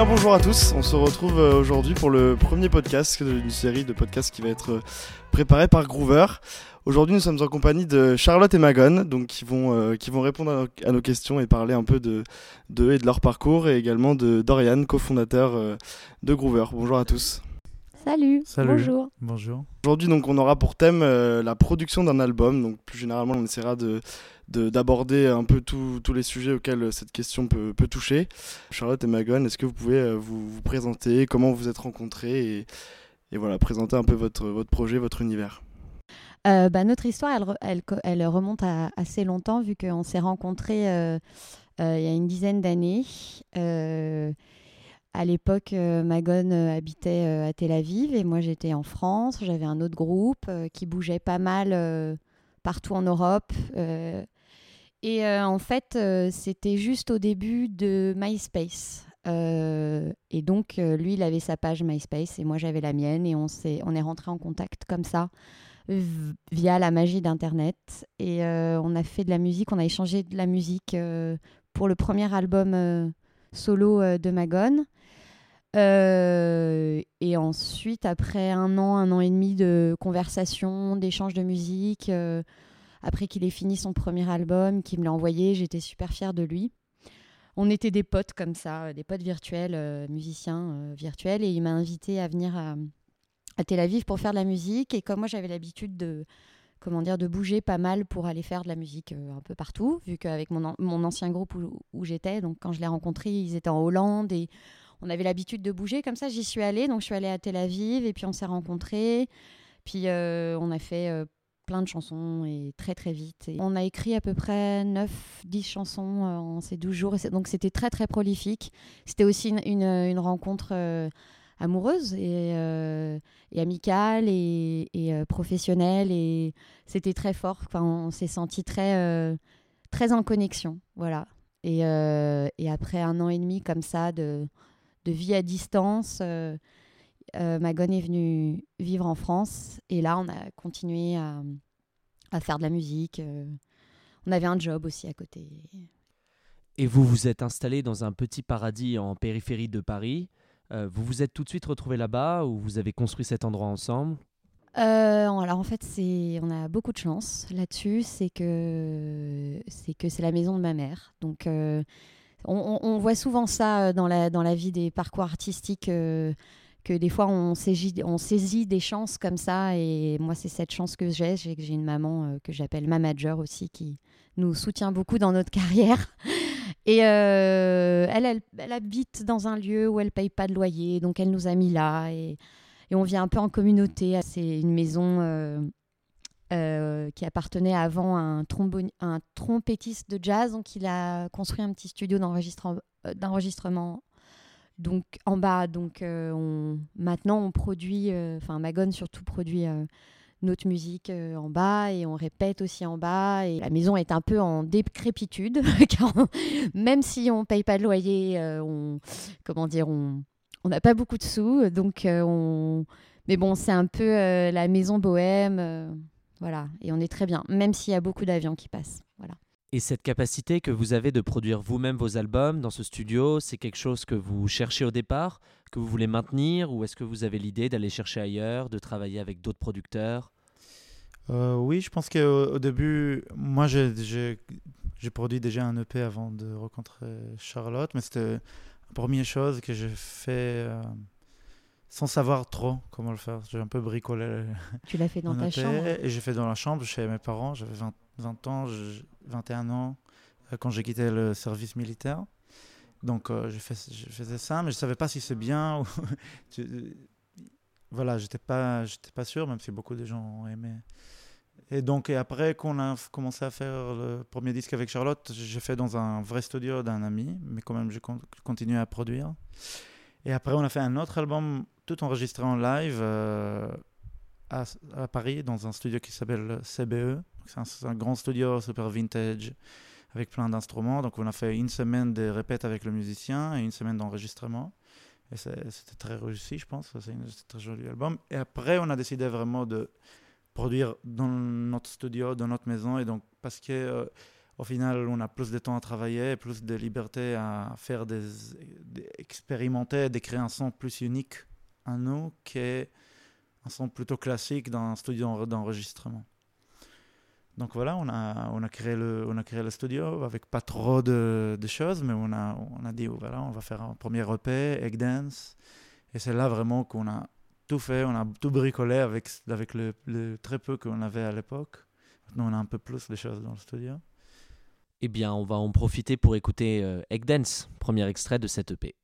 bien bonjour à tous, on se retrouve euh, aujourd'hui pour le premier podcast d'une série de podcasts qui va être euh, préparé par Groover. Aujourd'hui nous sommes en compagnie de Charlotte et Magon, donc qui vont, euh, qui vont répondre à, nos questions et parler un peu de, de et de leur parcours et également de Dorian, cofondateur de Groover. Bonjour à tous. Salut. Bonjour. Bonjour. Aujourd'hui, donc, on aura pour thème la production d'un album. Donc, plus généralement, on essaiera de, d'aborder un peu tous les sujets auxquels cette question peut, peut toucher. Charlotte et Magon, est-ce que vous pouvez euh, vous, présenter, comment vous êtes rencontrés et, voilà, présenter un peu votre, votre projet, votre univers? Euh, bah, Notre histoire, elle, elle, elle, remonte à assez longtemps vu qu'on s'est rencontrés euh, il y a une dizaine d'années. à l'époque, Magon habitait à Tel Aviv et moi j'étais en France. J'avais un autre groupe qui bougeait pas mal partout en Europe. Et euh, en fait, euh, c'était juste au début de MySpace. Euh, et donc, lui, il avait sa page MySpace et moi, j'avais la mienne. Et on, est, on est rentré en contact comme ça, via la magie d'Internet. Et on a fait de la musique, on a échangé de la musique pour le premier album solo de Magon. et ensuite, après un an, un an et demi de conversation, d'échange de musique, après qu'il ait fini son premier album, qu'il me l'a envoyé, j'étais super fière de lui. On était des potes comme ça, des potes virtuels, euh, musiciens euh, virtuels, et il m'a invité à venir à, Tel Aviv pour faire de la musique. Et comme moi j'avais l'habitude de, comment dire, de bouger pas mal pour aller faire de la musique euh, un peu partout, vu qu'avec mon, mon, ancien groupe où, où j'étais, donc quand je l'ai rencontré, ils étaient en Hollande et on avait l'habitude de bouger. Comme ça, j'y suis allée. Donc je suis allée à Tel Aviv et puis on s'est rencontrés. Puis on a fait plein de chansons et très très vite. Et on a écrit à peu près 9-10 chansons euh, en ces 12 jours, donc c'était très très prolifique. C'était aussi une, une, rencontre euh, amoureuse et, euh, amicale et, professionnelle, et c'était très fort. Enfin, on s'est senti très, très en connexion. Voilà. Et, après un an et demi comme ça de vie à distance, euh, Magon est venue vivre en France et là, on a continué à, faire de la musique. Euh, on avait un job aussi à côté. Et vous vous êtes installé dans un petit paradis en périphérie de Paris. Euh, vous vous êtes tout de suite retrouvé là-bas ou vous avez construit cet endroit ensemble? Alors en fait, c'est on a beaucoup de chance là-dessus, c'est que c'est que c'est la maison de ma mère. Donc on, voit souvent ça dans la dans la vie des parcours artistiques que des fois on saisit, des chances comme ça. Et moi c'est cette chance que j'ai. J'ai une maman euh, que j'appelle manager aussi qui nous soutient beaucoup dans notre carrière. Et euh, elle, elle, habite dans un lieu où elle paye pas de loyer. Donc elle nous a mis là. Et, et on vient un peu en communauté. C'est une maison euh, qui appartenait avant à un, un trompettiste de jazz. Donc il a construit un petit studio d'enregistrement donc en bas, donc euh, maintenant on produit, euh, enfin Magon surtout produit euh, notre musique en bas et on répète aussi en bas et la maison est un peu en décrépitude car même si on paye pas de loyer, on comment dire, on on n'a pas beaucoup de sous donc on mais bon c'est un peu la maison bohème voilà et on est très bien même s'il y a beaucoup d'avions qui passent voilà. Et cette capacité que vous avez de produire vous-même vos albums dans ce studio, c'est quelque chose que vous cherchez au départ, que vous voulez maintenir, ou est-ce que vous avez l'idée d'aller chercher ailleurs, de travailler avec d'autres producteurs? Euh, Oui, je pense qu'au début, moi j'ai produit déjà un EP avant de rencontrer Charlotte, mais c'était la première chose que j'ai fait euh, sans savoir trop comment le faire. J'ai un peu bricolé. Tu l'as fait dans ta chambre? Et j'ai fait dans la chambre chez mes parents, j'avais 20 20 ans, 21 ans, euh, quand j'ai quitté le service militaire. Donc, euh, je, faisais ça, mais je ne savais pas si c'est bien. Ou voilà, je n'étais pas, pas sûr, même si beaucoup de gens ont aimé. Et donc, et après qu'on a commencé à faire le premier disque avec Charlotte, j'ai fait dans un vrai studio d'un ami, mais quand même, je continué à produire. Et après, on a fait un autre album tout enregistré en live euh, à, Paris, dans un studio qui s'appelle CBE. C'est un, grand studio super vintage avec plein d'instruments. Donc on a fait une semaine de répète avec le musicien et une semaine d'enregistrement. Et c'était très réussi, je pense. C'est un très joli album. Et après, on a décidé vraiment de produire dans notre studio, dans notre maison. Et donc, parce que euh, au final, on a plus de temps à travailler, plus de liberté à faire des, expérimenter, d'écrire un son plus unique à nous qu'un son plutôt classique dans un studio d'enregistrement. Donc voilà, on a, on a, créé, le, on a créé le studio avec pas trop de, choses, mais on a, on a dit, voilà, on va faire un premier EP, Egg Dance. Et c'est là vraiment qu'on a tout fait, on a tout bricolé avec, avec le, très peu qu'on avait à l'époque. Maintenant, on a un peu plus de choses dans le studio. Eh bien, on va en profiter pour écouter euh, Egg Dance, premier extrait de cette EP.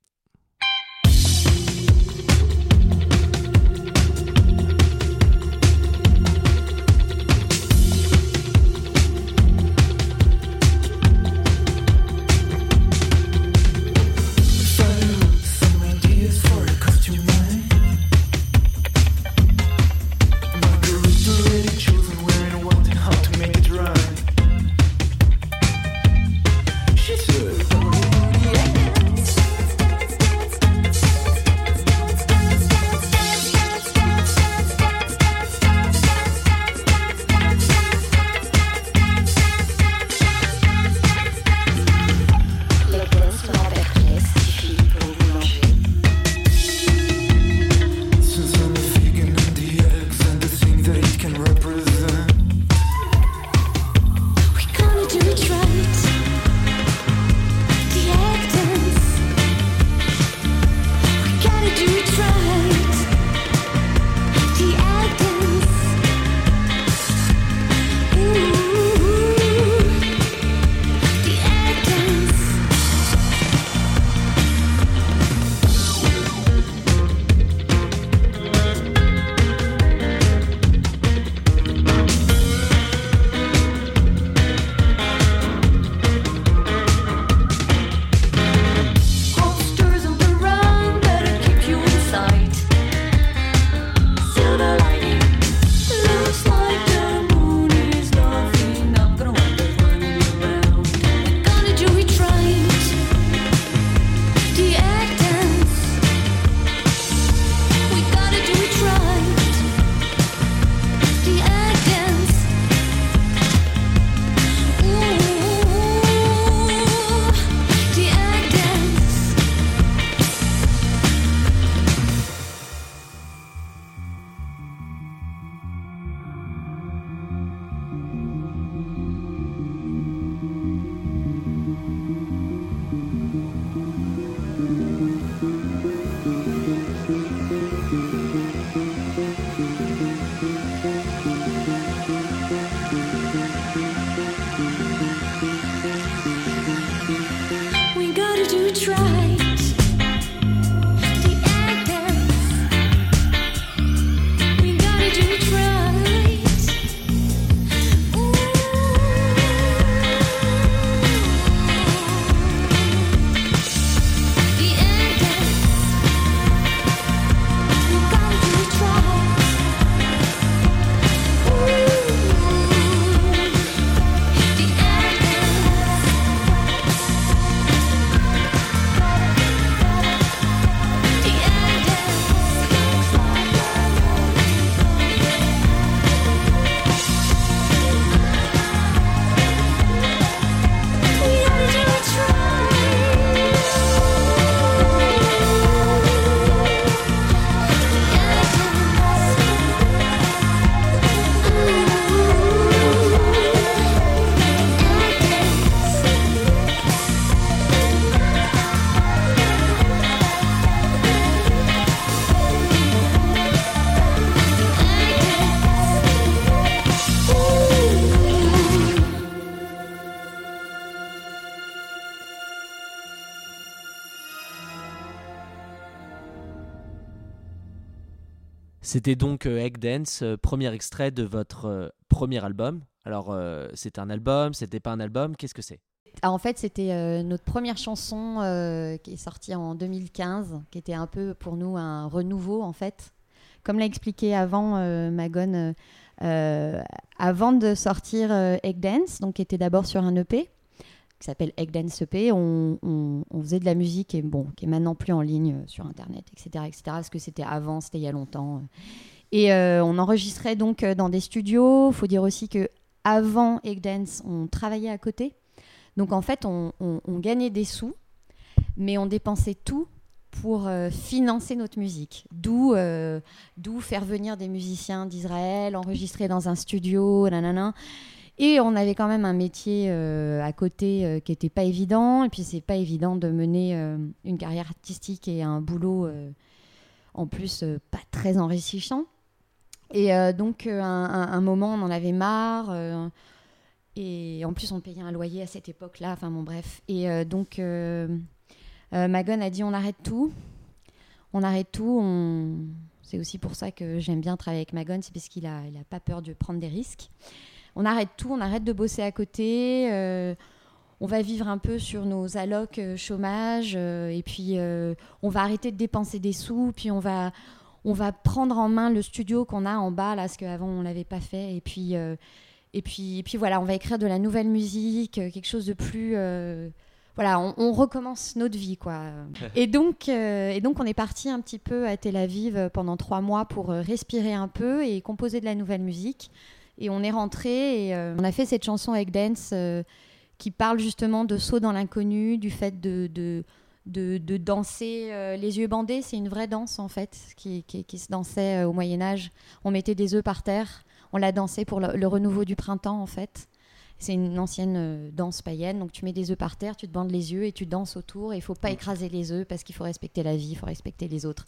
C'était donc euh, Egg Dance, euh, premier extrait de votre euh, premier album. Alors, c'était un album, c'était pas un album, qu'est-ce que c'est? Ah, En fait, c'était notre première chanson qui est sortie en 2015, qui était un peu pour nous un renouveau en fait. Comme l'a expliqué avant Magone, avant de sortir Egg Dance, donc qui était d'abord sur un EP, qui s'appelle Egg Dance EP. On, faisait de la musique et bon, qui est maintenant plus en ligne euh, sur Internet, etc., etc. Parce que c'était avant, c'était il y a longtemps. Et euh, on enregistrait donc euh, dans des studios. Il faut dire aussi que avant Egg Dance, on travaillait à côté. Donc en fait, on, gagnait des sous, mais on dépensait tout pour euh, financer notre musique. D'où euh, faire venir des musiciens d'Israël, enregistrer dans un studio, nanana. Et on avait quand même un métier euh, à côté euh, qui n'était pas évident. Et puis c'est pas évident de mener euh, une carrière artistique et un boulot en plus pas très enrichissant. Et donc un, un- moment on en avait marre. et en plus on payait un loyer à cette époque-là. Enfin bon bref. Et donc Magon a dit on arrête tout. On arrête tout. C'est aussi pour ça que j'aime bien travailler avec Magon, c'est parce qu'il a, il a pas peur de prendre des risques. On arrête tout, on arrête de bosser à côté. euh, on va vivre un peu sur nos allocs euh, chômage euh, et puis euh, on va arrêter de dépenser des sous. Puis on va, on va prendre en main le studio qu'on a en bas là, parce qu'avant on l'avait pas fait. Et puis, et puis, et puis voilà, on va écrire de la nouvelle musique, quelque chose de plus. voilà, on, on recommence notre vie, quoi. et, donc, euh, et donc, on est parti un petit peu à Tel Aviv pendant trois mois pour respirer un peu et composer de la nouvelle musique. Et on est rentré et euh, on a fait cette chanson avec Dance euh, qui parle justement de saut dans l'inconnu, du fait de, danser euh, les yeux bandés. C'est une vraie danse en fait qui, se dansait au Moyen Âge. On mettait des œufs par terre, on la dansait pour le renouveau du printemps en fait. C'est une ancienne euh, danse païenne, donc tu mets des œufs par terre, tu te bandes les yeux et tu danses autour. Et il faut pas écraser les œufs parce qu'il faut respecter la vie, il faut respecter les autres.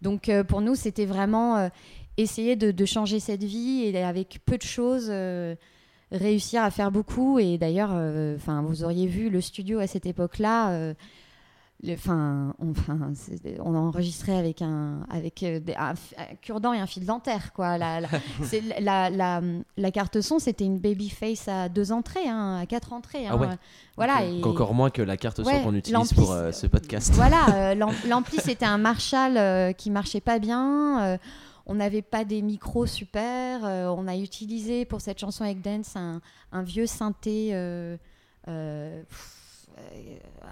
Donc euh, pour nous, c'était vraiment euh, essayer de, de changer cette vie et avec peu de choses réussir à faire beaucoup. Et d'ailleurs, euh, enfin, vous auriez vu le studio à cette époque-là. euh, le- on, a enregistré avec un, avec euh, des- un, un cure-dent et un fil dentaire, quoi. La, la, c'est la, la, la carte son, c'était une babyface à deux entrées, hein, à quatre entrées. Ah hein. ouais. Voilà. Donc et- Encore moins que la carte son Ouais, qu'on utilise pour euh, ce podcast. voilà, euh, l'am- l'ampli c'était un Marshall euh, qui marchait pas bien. euh, on n'avait pas des micros super. euh, on a utilisé pour cette chanson avec Dance un, un vieux synthé. euh, euh, pff, euh,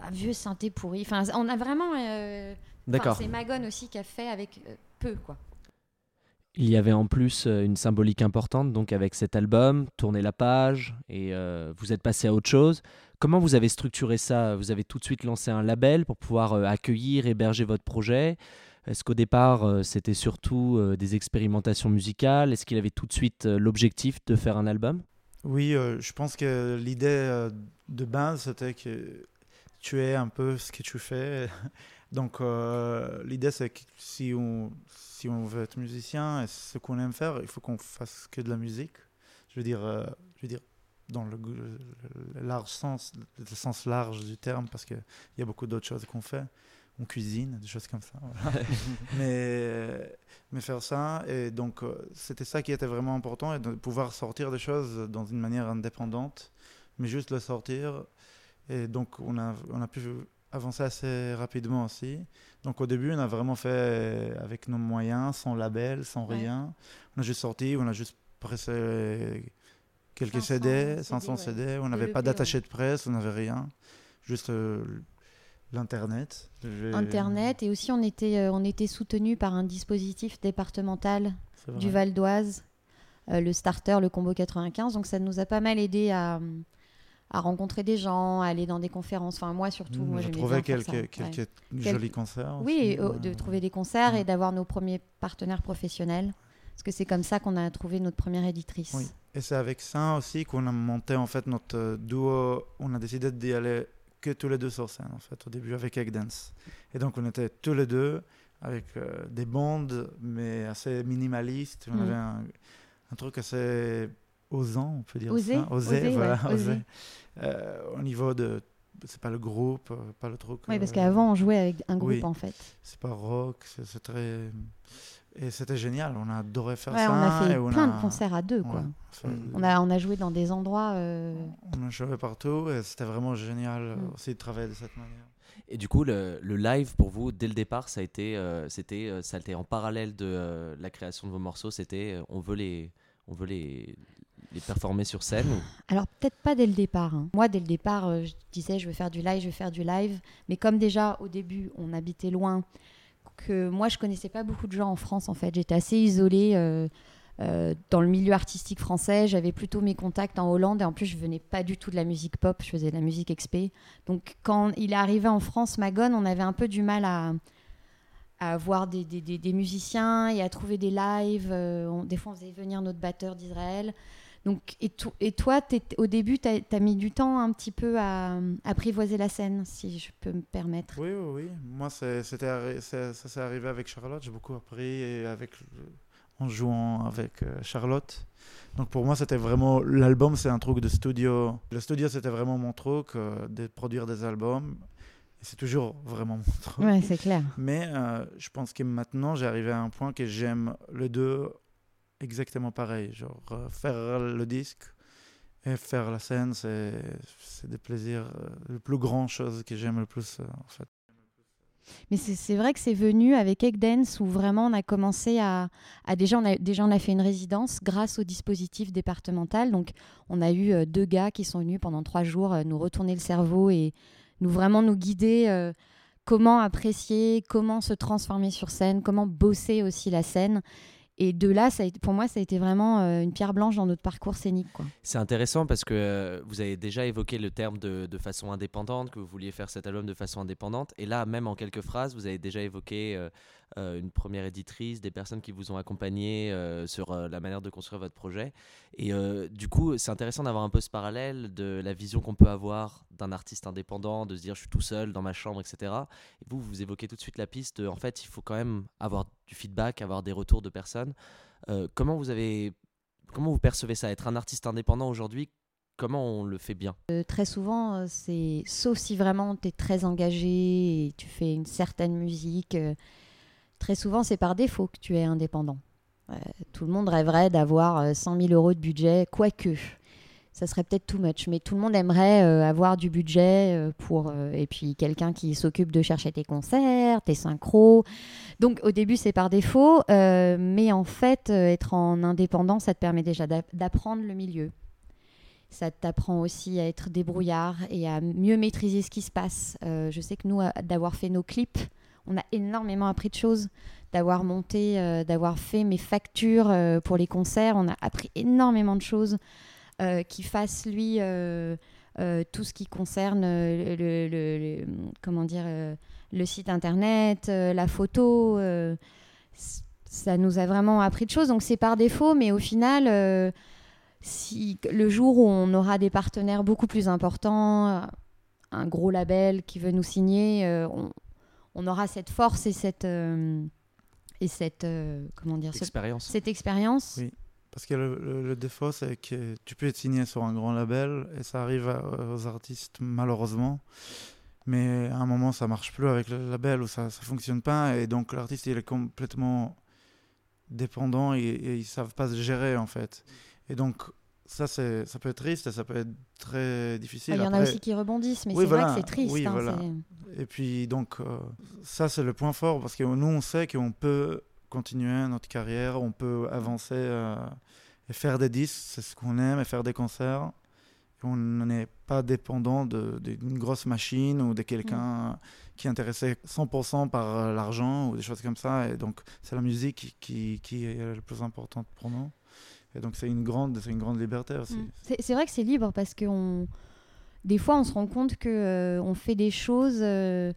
un vieux synthé pourri. Enfin, on a vraiment. euh, D'accord. C'est Magon aussi qui a fait avec euh, peu, quoi. Il y avait en plus euh, une symbolique importante, donc avec cet album, tourner la page, et euh, vous êtes passé à autre chose. Comment vous avez structuré ça? Vous avez tout de suite lancé un label pour pouvoir euh, accueillir, héberger votre projet Est-ce qu'au départ, euh, c'était surtout euh, des expérimentations musicales? Est-ce qu'il avait tout de suite euh, l'objectif de faire un album? Oui, euh, je pense que l'idée euh, de base, c'était que tu es un peu ce que tu fais. Donc, euh, l'idée, c'est que si on, si on veut être musicien et ce qu'on aime faire, il faut qu'on fasse que de la musique. Je veux dire, je veux dire dans le, le large sens, le sens large du terme, parce qu'il y a beaucoup d'autres choses qu'on fait. On cuisine, des choses comme ça. voilà. mais, mais faire ça, et donc euh, c'était ça qui était vraiment important, et de pouvoir sortir des choses dans une manière indépendante, mais juste le sortir. Et donc on a, on a pu avancer assez rapidement aussi. Donc au début, on a vraiment fait avec nos moyens, sans label, sans Ouais. rien. On a juste sorti, on a juste pressé quelques 500 CD, CD, 500 ouais. CD, on n'avait pas d'attaché ouais. de presse, on n'avait rien. Juste euh, l'internet. Internet et aussi on était euh, on était soutenu par un dispositif départemental du Val d'Oise, euh, le starter, le combo 95. Donc ça nous a pas mal aidé à, à rencontrer des gens, à aller dans des conférences. Enfin moi surtout, moi J'ai trouvé quelques. Ouais. Quel- jolis concerts. Oui, aussi, et, euh, ouais. de trouver des concerts Ouais. et d'avoir nos premiers partenaires professionnels. Parce que c'est comme ça qu'on a trouvé notre première éditrice. Oui. Et c'est avec ça aussi qu'on a monté en fait notre duo. On a décidé d'y aller que tous les deux sur scène en fait au début avec Egg Dance. Et donc on était tous les deux avec euh, des bandes mais assez minimalistes. On Mm. avait un, un truc assez osant, on peut dire Osé, ça. Osé, osé, voilà, ouais, osé. Euh, au niveau de, c'est pas le groupe, euh, pas le truc. Oui, parce euh, qu'avant on jouait avec un groupe oui. en fait. c'est pas rock, c'est très. Et c'était génial, on a adoré faire Ouais, ça. on a fait et on plein a- de concerts à deux, quoi. Ouais, fait- On a, on a joué dans des endroits. euh, On a joué partout et c'était vraiment génial euh, Mm. aussi de travailler de cette manière. Et du coup, le, le live pour vous, dès le départ, ça a été, euh, c'était, euh, ça a été en parallèle de euh, la création de vos morceaux. C'était, euh, on veut les, on veut les, les performer sur scène. ou- Alors peut-être pas dès le départ. hein. Moi, dès le départ, euh, je disais je veux faire du live, je veux faire du live. Mais comme déjà au début, on habitait loin, que moi je connaissais pas beaucoup de gens en France en fait. J'étais assez isolée. euh, euh, dans le milieu artistique français, j'avais plutôt mes contacts en Hollande et en plus je venais pas du tout de la musique pop, je faisais de la musique XP. Donc quand il est arrivé en France, Magone, on avait un peu du mal à, à voir des, des, des, musiciens et à trouver des lives. Euh, des fois on faisait venir notre batteur d'Israël. Donc, et, et toi, au début, tu as, mis du temps un petit peu à, apprivoiser la scène, si je peux me permettre. Oui, oui, oui. Moi, c'était, ça s'est arrivé avec Charlotte. J'ai beaucoup appris avec, en jouant avec euh, Charlotte. Donc pour moi, c'était vraiment l'album, c'est un truc de studio. Le studio, c'était vraiment mon truc euh, de produire des albums. Et c'est toujours vraiment mon truc. Ouais, c'est clair. Mais euh, je pense que maintenant, j'ai arrivé à un point que j'aime les deux exactement pareil. Genre, euh, faire le disque et faire la scène, c'est, des plaisirs, euh, le plus grand chose que j'aime le plus, euh, en fait. Mais c'est, vrai que c'est venu avec Dance où vraiment on a commencé à, à, déjà, on a, déjà on a fait une résidence grâce au dispositif départemental. Donc on a eu deux gars qui sont venus pendant trois jours nous retourner le cerveau et nous vraiment nous guider comment apprécier, comment se transformer sur scène, comment bosser aussi la scène. Et de là, pour moi, ça a été vraiment euh, une pierre blanche dans notre parcours scénique. C'est intéressant parce que euh, vous avez déjà évoqué le terme de, façon indépendante, que vous vouliez faire cet album de façon indépendante. Et là, même en quelques phrases, vous avez déjà évoqué euh, une première éditrice, des personnes qui vous ont accompagné euh, sur euh, la manière de construire votre projet. Et du coup, c'est intéressant d'avoir un peu ce parallèle de la vision qu'on peut avoir d'un artiste indépendant, de se dire je suis tout seul dans ma chambre, etc. Et vous, vous évoquez tout de suite la piste, en fait, il faut quand même avoir du feedback, avoir des retours de personnes. comment vous avez Comment vous percevez ça? Être un artiste indépendant aujourd'hui, comment on le fait bien? Très souvent, c'est sauf si vraiment tu es très engagé et tu fais une certaine musique très souvent c'est par défaut que tu es indépendant. Euh, tout le monde rêverait d'avoir 100 euh, 000 euros de budget, quoique. Ça serait peut-être too much, mais tout le monde aimerait euh, avoir du budget pour. et puis quelqu'un qui s'occupe de chercher tes concerts, tes synchros. Donc au début, c'est par défaut, mais en fait, être en indépendant, ça te permet déjà d'apprendre le milieu. Ça t'apprend aussi à être débrouillard et à mieux maîtriser ce qui se passe. je sais que nous, d'avoir fait nos clips, on a énormément appris de choses, d'avoir monté, euh, d'avoir fait mes factures euh, pour les concerts. On a appris énormément de choses euh, qui fassent lui tout ce qui concerne le, comment dire le site internet, la photo. ça nous a vraiment appris de choses. Donc c'est par défaut, mais au final, si le jour où on aura des partenaires beaucoup plus importants, un gros label qui veut nous signer, on, on aura cette force et cette euh, et cette euh, comment dire expérience. cette expérience. Oui, parce que le, défaut c'est que tu peux être signé sur un grand label et ça arrive aux artistes malheureusement. Mais à un moment, ça marche plus avec le label ou ça ne fonctionne pas. Et donc, l'artiste, il est complètement dépendant et, et ils ne savent pas se gérer, en fait. Et donc, ça, c'est, ça peut être triste et ça peut être très difficile. Il y en a aussi qui rebondissent, mais c'est vrai que c'est triste. Oui, hein, et puis, donc, euh, ça, c'est le point fort parce que nous, on sait qu'on peut continuer notre carrière, on peut avancer euh, et faire des disques, c'est ce qu'on aime, et faire des concerts. on n'est pas dépendant d'une grosse machine ou de quelqu'un mm. qui est intéressé 100% par euh, l'argent ou des choses comme ça. Et donc, c'est la musique qui, qui est le plus importante pour nous. Et donc c'est une grande, c'est une grande liberté aussi. Mm. C'est vrai que c'est libre parce que on... des fois on se rend compte que euh, on fait des choses euh,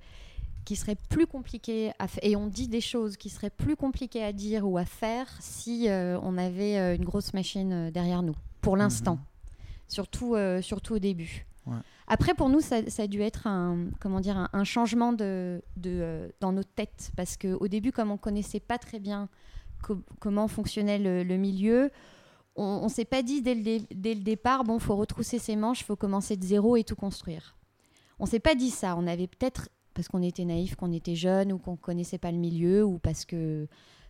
qui seraient plus compliquées à faire et on dit des choses qui seraient plus compliquées à dire ou à faire si euh, on avait une grosse machine derrière nous. Pour l'instant, mhm. surtout surtout au début. Après, pour nous, ça, ça, a dû être un, comment dire, un, changement de, de dans notre tête. Parce qu'au début, comme on ne connaissait pas très bien comment fonctionnait le, le milieu, on, ne s'est pas dit dès le, départ, bon, faut retrousser ses manches, faut commencer de zéro et tout construire. On s'est pas dit ça. On avait peut-être, parce qu'on était naïf, qu'on était jeune ou qu'on connaissait pas le milieu, ou parce que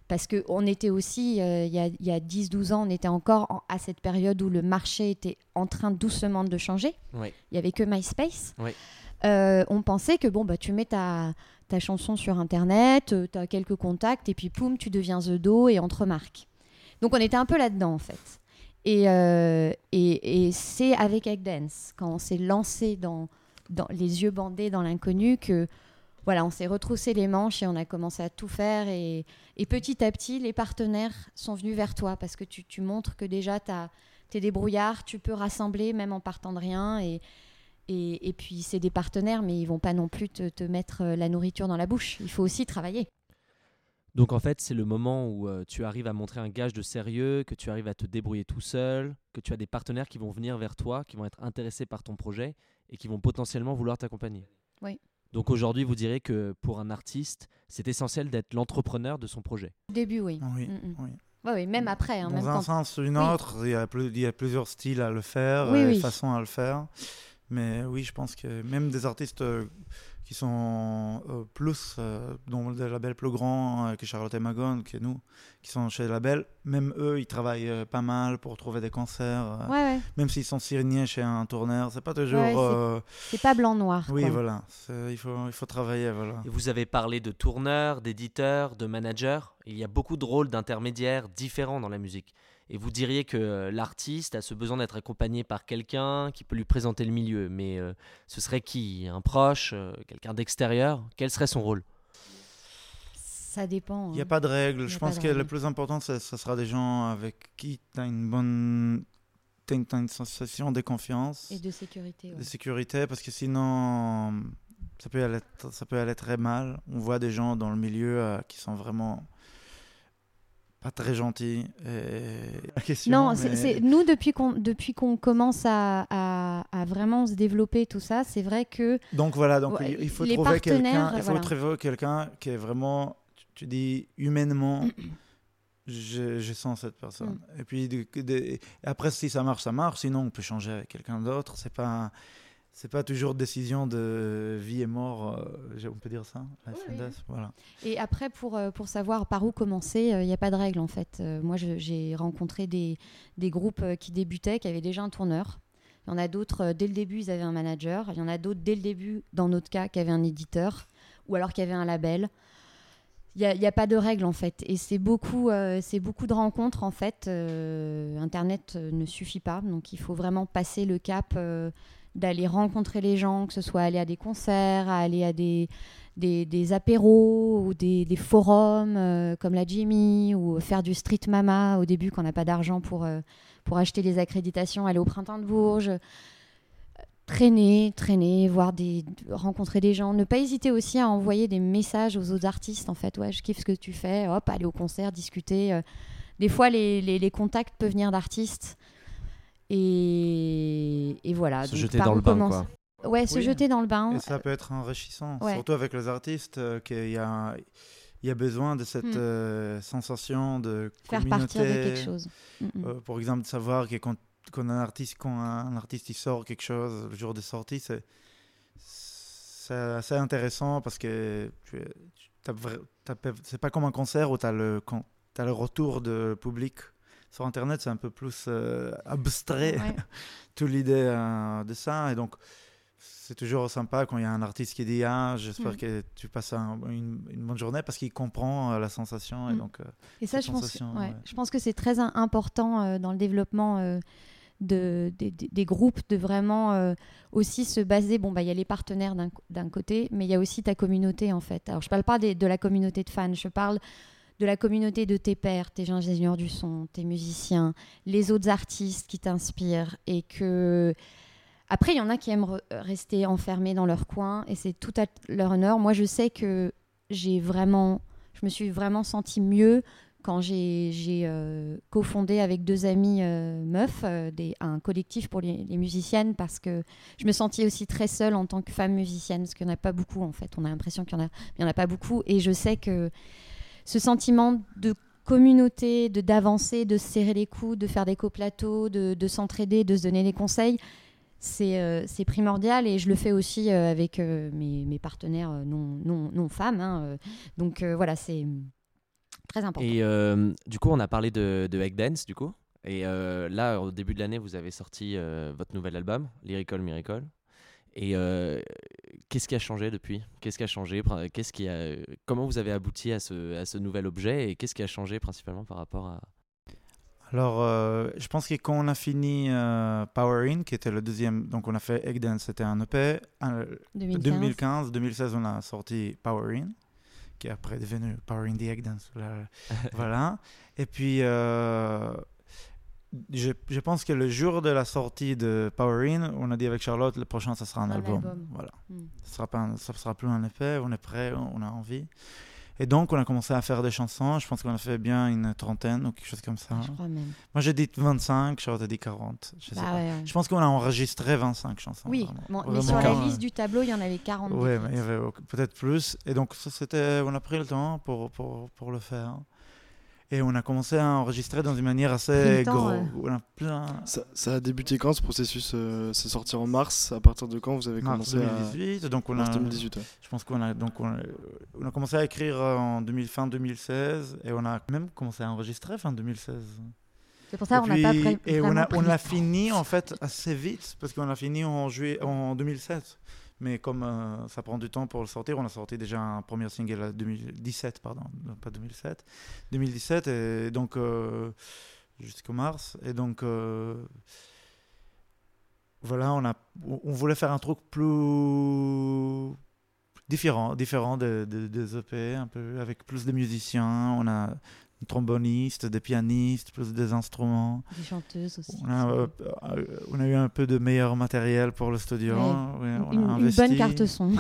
parce qu'on était aussi, euh, il y a, a 10-12 ans, on était encore à cette période où le marché était en train doucement de changer. Il y avait que MySpace. Euh, on pensait que bon, bah, tu mets ta, ta chanson sur Internet, euh, tu as quelques contacts, et puis poum, tu deviens The Do et on te remarque. Donc on était un peu là-dedans en fait. Et, euh, c'est avec Egg Dance, quand on s'est lancé dans, les yeux bandés dans l'inconnu, que voilà, on s'est retroussé les manches et on a commencé à tout faire. Et, et petit à petit, les partenaires sont venus vers toi parce que tu, montres que déjà, tu es débrouillard, tu peux rassembler même en partant de rien. Et, et, puis, c'est des partenaires, mais ils vont pas non plus te, te mettre euh, la nourriture dans la bouche. Il faut aussi travailler. Donc en fait, c'est le moment où euh, tu arrives à montrer un gage de sérieux, que tu arrives à te débrouiller tout seul, que tu as des partenaires qui vont venir vers toi, qui vont être intéressés par ton projet et qui vont potentiellement vouloir t'accompagner. Oui. Donc aujourd'hui, vous direz que pour un artiste, c'est essentiel d'être l'entrepreneur de son projet. Au début, oui. Oui, Mm, mm. oui. Ouais, oui, même après. hein, Dans même un quand- sens ou une Oui. autre, il y, a plus- il y a plusieurs styles à le faire, Oui, et oui. façons à le faire. Mais oui, je pense que même des artistes euh, qui sont euh, plus, euh, dans des labels plus grands euh, que Charlotte et Magon, que nous, qui sont chez les labels, même eux, ils travaillent euh, pas mal pour trouver des concerts. euh, Ouais, ouais. Même s'ils sont signés chez un tourneur, c'est pas toujours. Ouais, c'est- euh, C'est pas blanc-noir. oui, quoi. voilà. Il faut, il faut travailler, voilà. Et vous avez parlé de tourneurs, d'éditeurs, de managers. Il y a beaucoup de rôles d'intermédiaires différents dans la musique. Et vous diriez que euh, l'artiste a ce besoin d'être accompagné par quelqu'un qui peut lui présenter le milieu. Mais euh, ce serait qui? Un proche euh, Quelqu'un d'extérieur? Quel serait son rôle? Ça dépend. Il n'y a hein. pas de y Je a pense que le plus important, ça, ça sera des gens avec qui tu as une bonne. Une, t'as une sensation de confiance, Et de sécurité. ouais. de sécurité, parce que sinon, ça peut, aller, ça peut aller très mal. On voit des gens dans le milieu euh, qui sont vraiment pas très gentils. Et... La question, Non, c'est- mais- c'est nous depuis qu'on depuis qu'on commence à, à, à vraiment se développer tout ça, c'est vrai que Donc voilà, donc Ouais, il- faut trouver quelqu'un, il faut voilà. trouver quelqu'un qui est vraiment, tu, tu dis humainement, je, je sens cette personne. Mm. Et puis de- de- et après si ça marche, ça marche. Sinon on peut changer avec quelqu'un d'autre. C'est pas, c'est pas toujours décision de vie et mort. euh, on peut dire ça. Life Oui, and oui. death, Voilà. et après pour euh, pour savoir par où commencer, il n'y a pas de règle en fait. Euh, moi j'ai rencontré des des groupes euh, qui débutaient, qui avaient déjà un tourneur. Il y en a d'autres euh, dès le début ils avaient un manager. Il y en a d'autres dès le début, dans notre cas, qui avaient un éditeur ou alors qui avaient un label. Il n'y a, a pas de règle en fait. Et c'est beaucoup, euh, c'est beaucoup de rencontres en fait. Euh, Internet euh, ne suffit pas. Donc il faut vraiment passer le cap d'aller rencontrer les gens, que ce soit aller à des concerts, à aller à des, des, des apéros ou des, des forums comme la Jimmy ou faire du street mama au début quand on n'a pas d'argent pour, pour acheter les accréditations, aller au printemps de Bourges. Traîner, traîner, voir des, rencontrer des gens. Ne pas hésiter aussi à envoyer des messages aux autres artistes. En fait, ouais, je kiffe ce que tu fais. Hop, aller au concert, discuter. euh. Des fois, les, les- les contacts peuvent venir d'artistes. Et, et voilà. Se donc jeter dans le bain, quoi. Ouais, se Oui. jeter dans le bain. Et ça peut être enrichissant, Ouais. surtout avec les artistes, euh, qu'il y a, il y a besoin de cette Mm. euh, sensation de faire communauté. partir de quelque chose. Mm, mm. Euh, pour exemple, de savoir que quand, quand un artiste, quand un artiste il sort quelque chose le jour de sortie, c'est assez intéressant parce que c'est pas comme un concert où tu as le quand t'as le retour de public. Sur Internet, c'est un peu plus euh, abstrait, Ouais. toute l'idée euh, de ça. Et donc, c'est toujours sympa quand il y a un artiste qui dit Ah, j'espère Mm. que tu passes un- une, une bonne journée parce qu'il comprend euh, la sensation. Et Mm. donc, euh, Et ça, je pense, ouais, ouais. je pense que c'est très im- important euh, dans le développement de, des- groupes de vraiment euh, aussi se baser. Bon, bah, il y a les partenaires d'un côté, mais il y a aussi ta communauté en fait. Alors, je parle pas de la communauté de fans, je parle de la communauté de tes pairs, tes ingénieurs du son, tes musiciens, les autres artistes qui t'inspirent et que. Après, il y en a qui aiment re- rester enfermés dans leur coin et c'est tout à leur honneur. Moi, je sais que j'ai vraiment, je me suis vraiment sentie mieux quand j'ai euh, cofondé avec deux amis euh, meufs euh, un collectif pour les, musiciennes parce que je me sentais aussi très seule en tant que femme musicienne parce qu'il n'y en a pas beaucoup en fait. On a l'impression qu'il n'y en, a- y en a pas beaucoup et je sais que ce sentiment de communauté, de d'avancer, de se serrer les coudes, de faire des coplateaux, de, de s'entraider, de se donner des conseils, c'est primordial et je le fais aussi avec mes, partenaires non, non, non femmes. hein, donc voilà, c'est très important. Et euh, du coup, on a parlé de, de Egg Dance, du coup. Et euh, là, au début de l'année, vous avez sorti euh, votre nouvel album, Lyrical Miracle. Et euh, qu'est-ce qui a changé depuis? Qu'est-ce qui a changé Pr- Qu'est-ce qui a... Comment vous avez abouti à ce, à ce nouvel objet Et qu'est-ce qui a changé principalement par rapport à... Alors, euh, je pense que quand on a fini euh, Power In, qui était le deuxième, donc on a fait Egg Dance, c'était un EP. Un- 2015. 2015, 2016, on a sorti Power In, qui est après devenu Power In the Egg Dance. Là, voilà. Et puis, euh, je, je pense que le jour de la sortie de Power In, on a dit avec Charlotte, le prochain, ça sera un, Un album. album. Voilà. Mm. Ça sera pas, un- ça sera plus un EP. On est prêt, on a envie. Et donc, on a commencé à faire des chansons. Je pense qu'on a fait bien une trentaine ou quelque chose comme ça. Je crois même. Moi, j'ai dit 25, Charlotte a dit 40. Je sais Bah pas. ouais, ouais. Je pense qu'on a enregistré 25 chansons. Oui, bon, mais sur la liste du tableau, il y en avait 40. Ouais, d'écrites. mais il y avait peut-être plus. Et donc, ça, c'était, on a pris le temps pour, pour, pour le faire. Et on a commencé à enregistrer dans une manière assez le temps, gros. ouais. On a plein. Ça, ça a débuté quand ce processus euh, C'est sorti en mars. À partir de quand vous avez Mars commencé 2018. Donc, on. Mars a, 2018. ouais. je pense qu'on a, donc on a, on a commencé à écrire en 2000, fin 2016. Et on a même commencé à enregistrer fin 2016. C'est pour ça qu'on n'a pas pris. et on a, pris on temps. fini en fait assez vite parce qu'on a fini en juillet en 2007 mais comme euh, ça prend du temps pour le sortir on a sorti déjà un premier single en 2017 pardon pas 2007 2017 et donc euh, jusqu'au mars et donc euh, voilà on a on voulait faire un truc plus différent différent de- de- des EP un peu avec plus de musiciens on a un tromboniste, des pianistes, plus des instruments. Des chanteuses aussi. On a, euh, on a eu un peu de meilleur matériel pour le studio. A une, bonne carte son.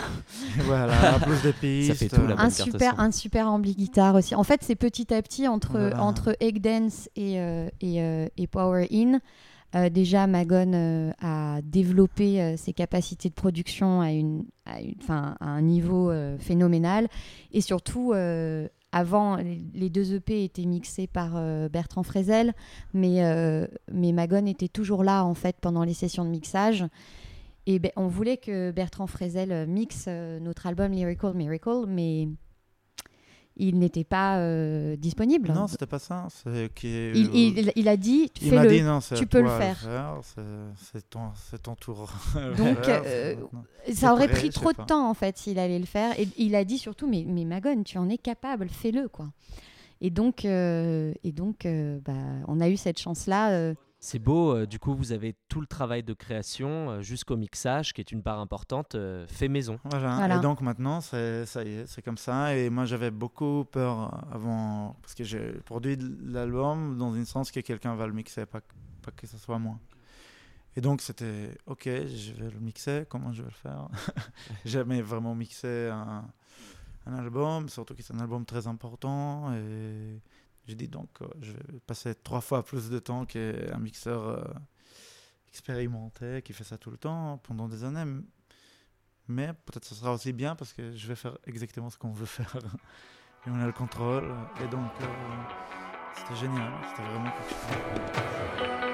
voilà, plus de pistes. Ça fait tout, la un bonne carte super, son. un super ampli guitare aussi. En fait, c'est petit à petit entre, Voilà. entre Egg Dance et, euh, et, euh, et Power In. euh, déjà, Magon euh, a développé euh, ses capacités de production à, une, à, une- à un niveau euh, phénoménal. Et surtout, euh, avant, les, deux EP étaient mixés par euh, Bertrand Frézel, mais, euh, mais Magon était toujours là en fait pendant les sessions de mixage. Et ben, on voulait que Bertrand Frézel euh, mixe notre album Lyrical Miracle, mais il n'était pas euh, disponible. Non, c'était pas ça. Il, il- il a dit, Il m'a dit fais-le. non, c'est tu peux le faire. c'est- ton, ton tour. Donc, euh. Ça aurait pris trop de pas. temps en fait s'il allait le faire. Et il a dit surtout, mais, mais Magon, tu en es capable, fais-le quoi. Et donc, euh, et donc bah, on a eu cette chance-là. C'est beau, euh, du coup, vous avez tout le travail de création euh, jusqu'au mixage, qui est une part importante, euh, fait maison. Voilà. Voilà. Et donc maintenant, c'est ça y est, c'est comme ça. Et moi, j'avais beaucoup peur avant, parce que j'ai produit l'album dans un sens que quelqu'un va le mixer, pas, que- pas que ce soit moi. Et donc c'était, ok, je vais le mixer, comment je vais le faire? J'ai jamais vraiment mixé un, un album, surtout que c'est un album très important. Et j'ai dit donc, euh, je vais passer trois fois plus de temps qu'un mixeur euh, expérimenté qui fait ça tout le temps pendant des années. Mais peut-être ce sera aussi bien parce que je vais faire exactement ce qu'on veut faire. Et on a le contrôle. Et donc, euh, c'était génial. C'était vraiment quelque.